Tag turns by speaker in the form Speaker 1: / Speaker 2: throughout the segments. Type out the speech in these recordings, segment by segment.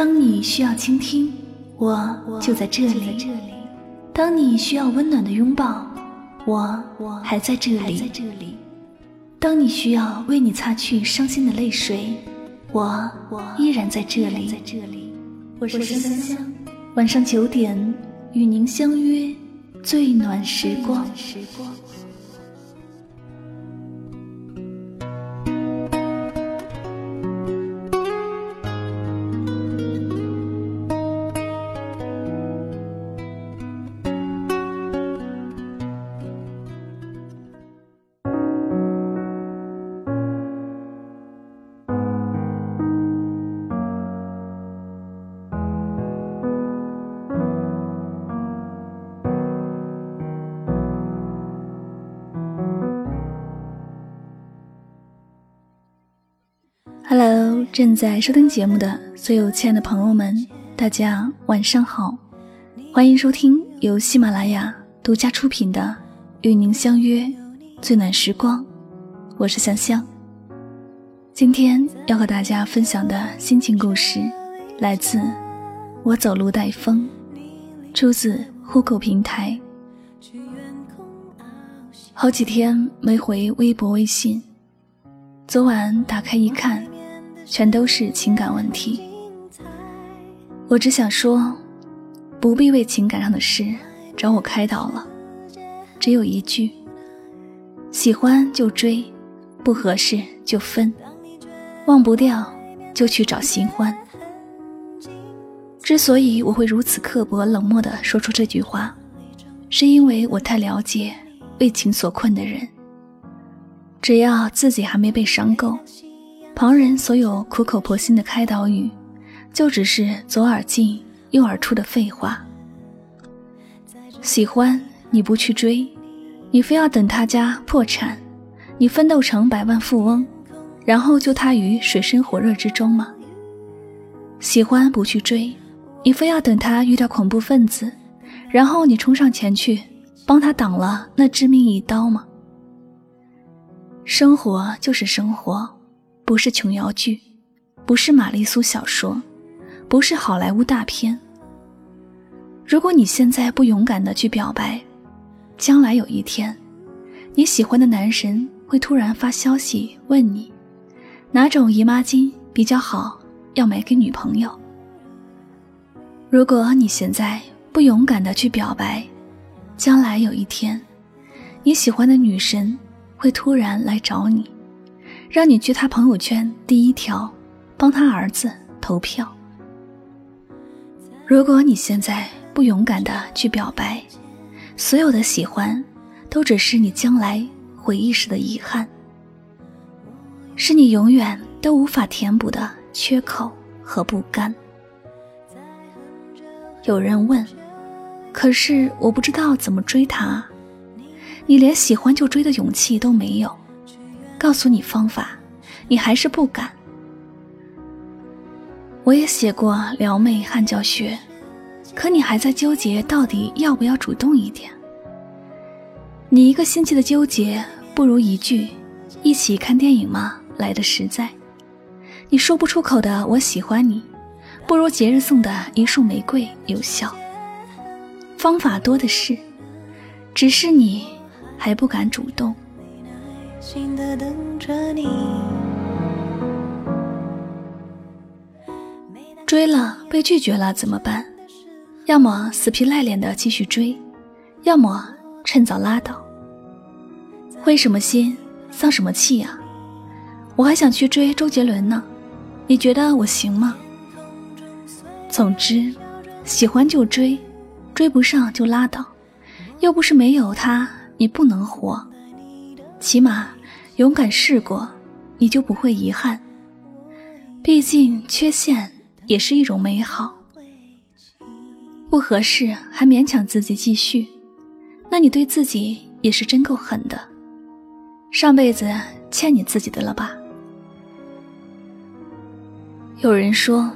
Speaker 1: 当你需要倾听，我就在这里；当你需要温暖的拥抱，我还在这里；当你需要为你擦去伤心的泪水，我依然在这里。我是香香，晚上九点与您相约最暖时光。正在收听节目的所有亲爱的朋友们，大家晚上好，欢迎收听由喜马拉雅独家出品的《与您相约最暖时光》，我是香香。今天要和大家分享的心情故事，来自《我走路带风》，出自户口平台。好几天没回微博、微信，昨晚打开一看。全都是情感问题，我只想说，不必为情感上的事找我开导了。只有一句：喜欢就追，不合适就分，忘不掉就去找新欢。之所以我会如此刻薄冷漠地说出这句话，是因为我太了解为情所困的人。只要自己还没被伤够。旁人所有苦口婆心的开导语，就只是左耳进右耳出的废话。喜欢你不去追，你非要等他家破产，你奋斗成百万富翁，然后救他于水深火热之中吗？喜欢不去追，你非要等他遇到恐怖分子，然后你冲上前去帮他挡了那致命一刀吗？生活就是生活。不是琼瑶剧，不是玛丽苏小说，不是好莱坞大片。如果你现在不勇敢的去表白，将来有一天，你喜欢的男神会突然发消息问你，哪种姨妈巾比较好，要买给女朋友。如果你现在不勇敢的去表白，将来有一天，你喜欢的女神会突然来找你。让你去他朋友圈第一条，帮他儿子投票。如果你现在不勇敢的去表白，所有的喜欢，都只是你将来回忆时的遗憾，是你永远都无法填补的缺口和不甘。有人问，可是我不知道怎么追他，你连喜欢就追的勇气都没有。告诉你方法，你还是不敢。我也写过撩妹汉教学，可你还在纠结到底要不要主动一点。你一个星期的纠结，不如一句“一起看电影吗”来的实在。你说不出口的“我喜欢你”，不如节日送的一束玫瑰有效。方法多的是，只是你还不敢主动。心的等着你。追了被拒绝了怎么办？要么死皮赖脸的继续追，要么趁早拉倒。灰什么心，丧什么气呀？我还想去追周杰伦呢，你觉得我行吗？总之，喜欢就追，追不上就拉倒，又不是没有他你不能活。起码，勇敢试过，你就不会遗憾。毕竟，缺陷也是一种美好。不合适还勉强自己继续，那你对自己也是真够狠的。上辈子欠你自己的了吧？有人说，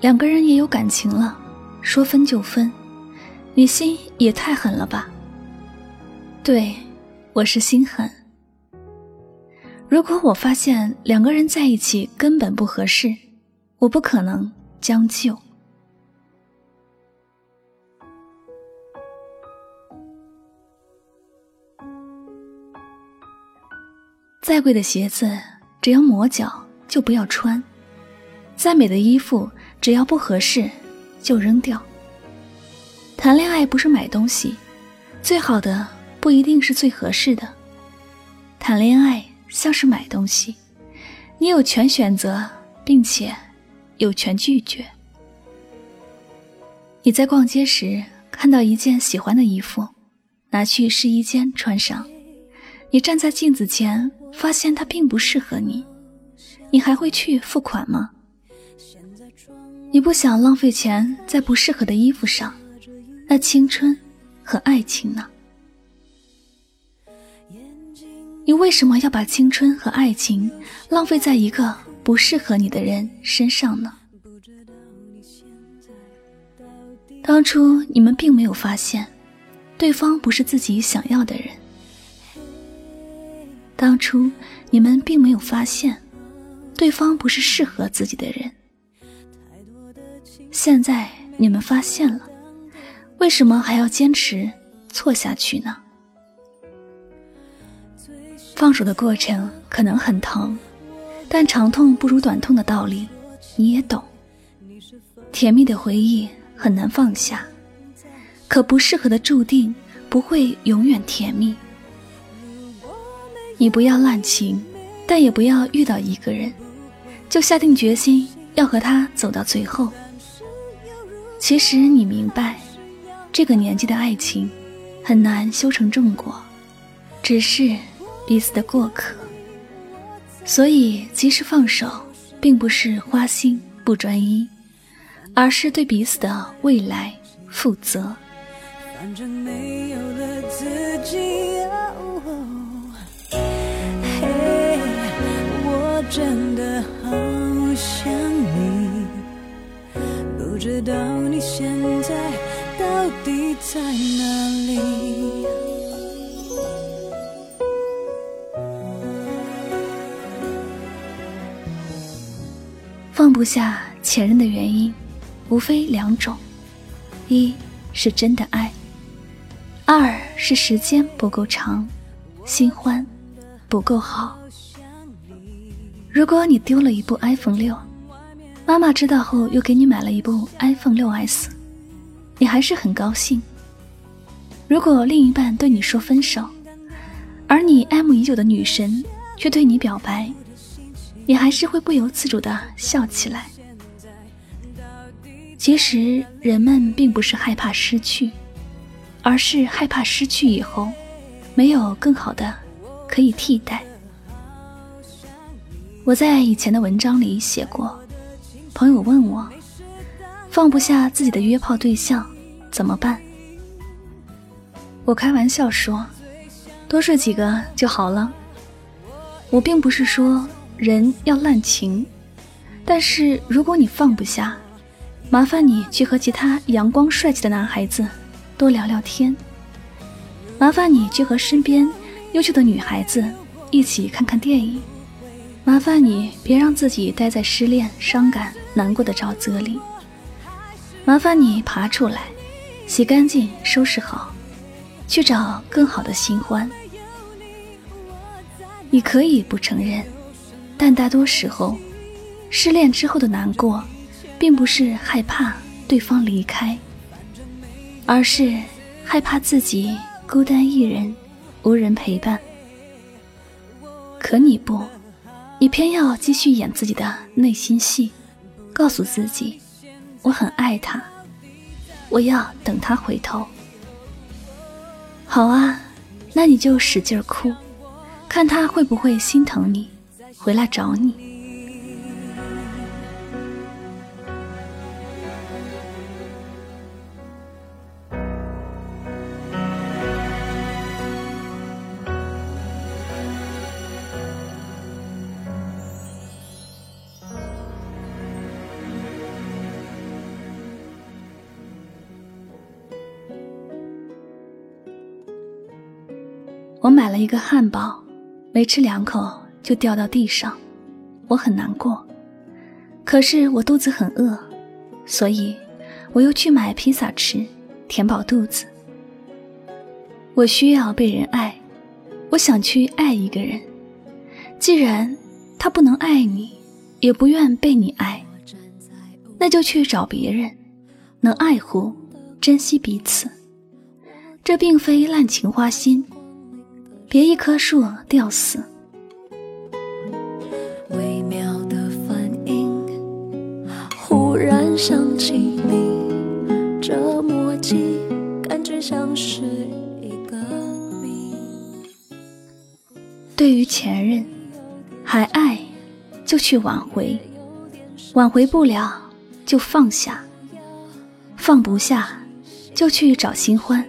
Speaker 1: 两个人也有感情了，说分就分，你心也太狠了吧？对，我是心狠。如果我发现两个人在一起根本不合适，我不可能将就。再贵的鞋子，只要磨脚就不要穿；再美的衣服，只要不合适就扔掉。谈恋爱不是买东西，最好的不一定是最合适的。谈恋爱像是买东西，你有权选择，并且有权拒绝。你在逛街时看到一件喜欢的衣服，拿去试衣间穿上，你站在镜子前。发现它并不适合你，你还会去付款吗？你不想浪费钱在不适合的衣服上，那青春和爱情呢？你为什么要把青春和爱情浪费在一个不适合你的人身上呢？当初你们并没有发现，对方不是自己想要的人。当初你们并没有发现，对方不是适合自己的人。现在你们发现了，为什么还要坚持错下去呢？放手的过程可能很疼，但长痛不如短痛的道理你也懂。甜蜜的回忆很难放下，可不适合的注定不会永远甜蜜。你不要滥情，但也不要遇到一个人就下定决心要和他走到最后。其实你明白，这个年纪的爱情很难修成正果，只是彼此的过客。所以，及时放手，并不是花心不专一，而是对彼此的未来负责。反正没有了自己。真的好不下前任的原因，无非两种：一是真的爱，二是时间不够长，新欢不够好。如果你丢了一部 iPhone 六，妈妈知道后又给你买了一部 iPhone 六 S，你还是很高兴。如果另一半对你说分手，而你爱慕已久的女神却对你表白，你还是会不由自主的笑起来。其实人们并不是害怕失去，而是害怕失去以后没有更好的可以替代。我在以前的文章里写过，朋友问我，放不下自己的约炮对象怎么办？我开玩笑说，多睡几个就好了。我并不是说人要滥情，但是如果你放不下，麻烦你去和其他阳光帅气的男孩子多聊聊天，麻烦你去和身边优秀的女孩子一起看看电影。麻烦你别让自己待在失恋、伤感、难过的沼泽里。麻烦你爬出来，洗干净、收拾好，去找更好的新欢。你可以不承认，但大多时候，失恋之后的难过，并不是害怕对方离开，而是害怕自己孤单一人，无人陪伴。可你不。你偏要继续演自己的内心戏，告诉自己，我很爱他，我要等他回头。好啊，那你就使劲哭，看他会不会心疼你，回来找你。我买了一个汉堡，没吃两口就掉到地上，我很难过。可是我肚子很饿，所以我又去买披萨吃，填饱肚子。我需要被人爱，我想去爱一个人。既然他不能爱你，也不愿被你爱，那就去找别人，能爱护、珍惜彼此。这并非滥情花心，别一棵树吊死。
Speaker 2: 想起你，这默契感觉像是一个谜。
Speaker 1: 对于前任，还爱就去挽回，挽回不了就放下，放不下就去找新欢。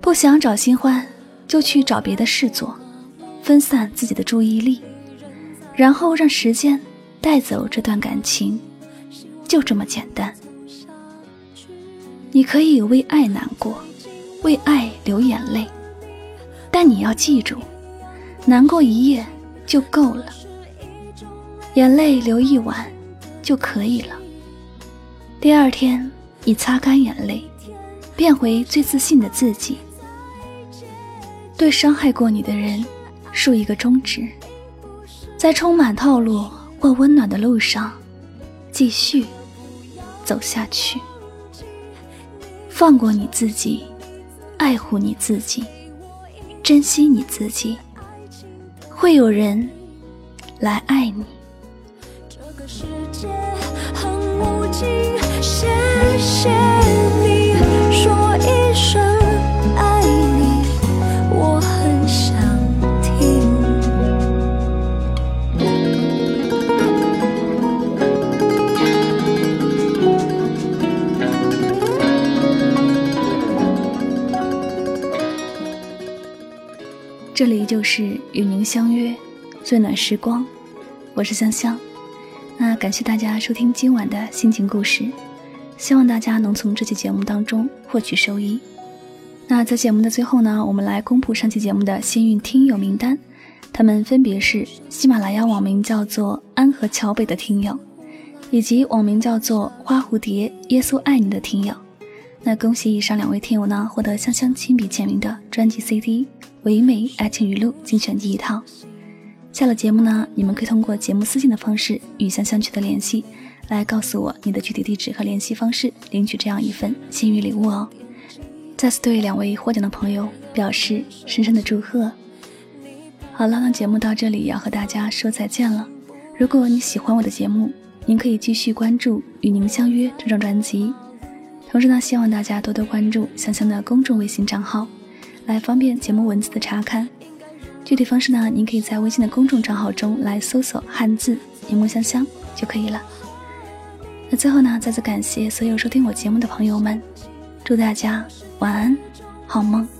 Speaker 1: 不想找新欢，就去找别的事做，分散自己的注意力，然后让时间带走这段感情，就这么简单。你可以为爱难过，为爱流眼泪，但你要记住，难过一夜就够了，眼泪流一晚就可以了。第二天，你擦干眼泪，变回最自信的自己。对伤害过你的人，竖一个中指，在充满套路或温暖的路上，继续走下去。放过你自己，爱护你自己，珍惜你自己，会有人来爱你。
Speaker 2: 这个世界很无情，谢谢。
Speaker 1: 就是与您相约最暖时光，我是香香。那感谢大家收听今晚的心情故事，希望大家能从这期节目当中获取收益。那在节目的最后呢，我们来公布上期节目的幸运听友名单，他们分别是喜马拉雅网名叫做安河桥北的听友，以及网名叫做花蝴蝶耶稣爱你的听友。那恭喜以上两位听友呢，获得香香亲笔签名的专辑 CD。唯美爱情语录精选集一套。下了节目呢，你们可以通过节目私信的方式与香香取得联系，来告诉我你的具体地址和联系方式，领取这样一份幸运礼物哦。再次对两位获奖的朋友表示深深的祝贺。好了，那节目到这里要和大家说再见了。如果你喜欢我的节目，您可以继续关注《与您相约》这张专辑。同时呢，希望大家多多关注香香的公众微信账号。来方便节目文字的查看，具体方式呢？您可以在微信的公众账号中来搜索汉字“柠檬香香”就可以了。那最后呢，再次感谢所有收听我节目的朋友们，祝大家晚安，好梦。